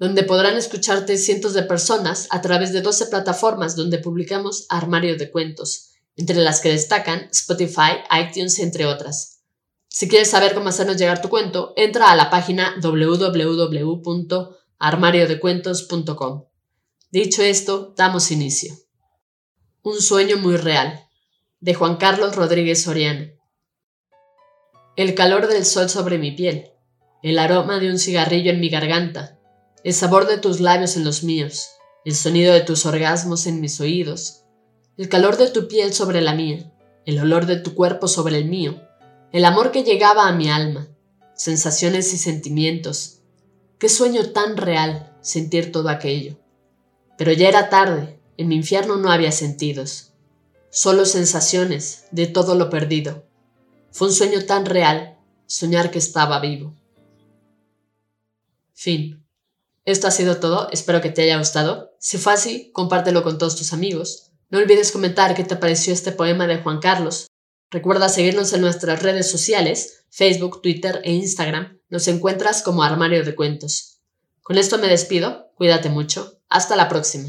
donde podrán escucharte cientos de personas a través de 12 plataformas donde publicamos Armario de Cuentos, entre las que destacan Spotify, iTunes, entre otras. Si quieres saber cómo hacernos llegar tu cuento, entra a la página www.armariodecuentos.com. Dicho esto, damos inicio. Un sueño muy real, de Juan Carlos Rodríguez Soriano. El calor del sol sobre mi piel, el aroma de un cigarrillo en mi garganta, el sabor de tus labios en los míos, el sonido de tus orgasmos en mis oídos, el calor de tu piel sobre la mía, el olor de tu cuerpo sobre el mío, el amor que llegaba a mi alma, sensaciones y sentimientos. Qué sueño tan real sentir todo aquello. Pero ya era tarde, en mi infierno no había sentidos, solo sensaciones de todo lo perdido. Fue un sueño tan real soñar que estaba vivo. Fin. Esto ha sido todo, espero que te haya gustado. Si fue así, compártelo con todos tus amigos. No olvides comentar qué te pareció este poema de Juan Carlos. Recuerda seguirnos en nuestras redes sociales, Facebook, Twitter e Instagram. Nos encuentras como Armario de Cuentos. Con esto me despido, cuídate mucho, hasta la próxima.